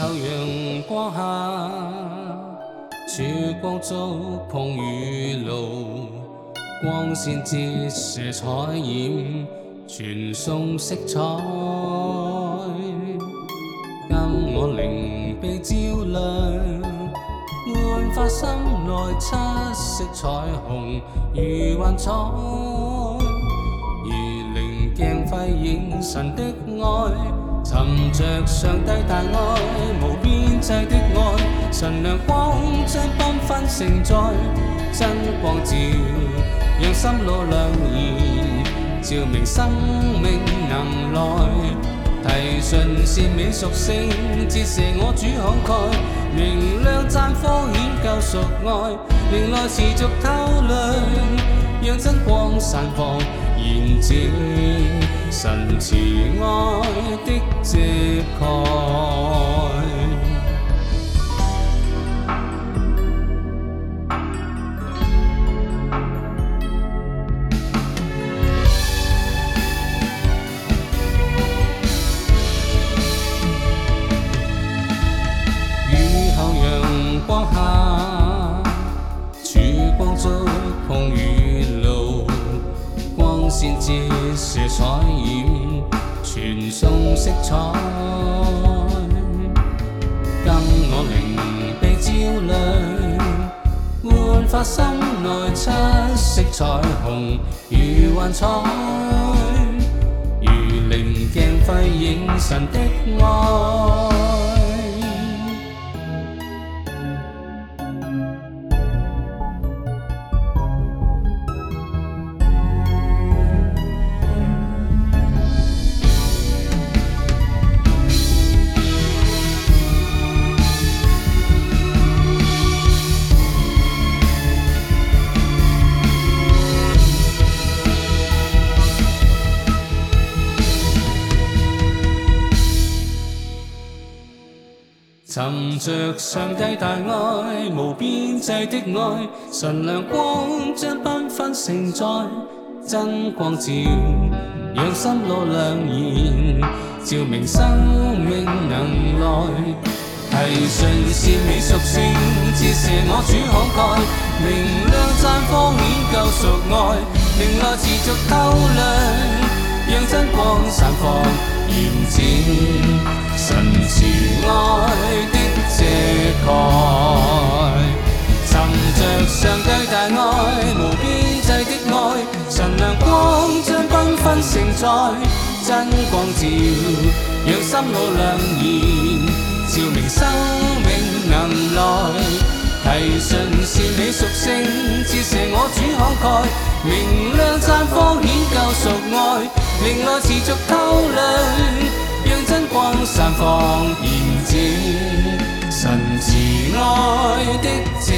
透陽光下，曙光觸碰雨露，光線折射彩染，傳送色彩。今我靈被照亮，煥發心內七色彩虹如幻彩，而靈鏡輝映神的愛。沉着上帝大爱，无边际的爱，纯亮光将缤纷承载，真光照，让心路亮然，照明生命能耐，提纯善美属性，折射我主慷慨，明亮绽放显救赎爱，灵来持续透亮。让真光散放，燃指神慈爱的遮盖。是彩染，傳送色彩，跟我靈被照亮，煥發心內七色彩虹如幻彩，如靈鏡輝映神的愛。寻着上帝大爱，无边际的爱，纯亮光将缤纷承载，真光照让心路亮然，照明生命能耐。提纯是美属性，折射我主慷慨，明亮绽放免旧赎爱，迎来持续透亮，让真光散放燃展。纯是爱的遮盖，沉着上帝大爱无边际的爱，晨亮光将缤纷盛载，真光照让心路亮然，照明生命能耐。提讯是你属性，折射我主慷慨，明亮绽放显救赎爱，令爱持续透亮。让真光散放，燃指神慈爱的。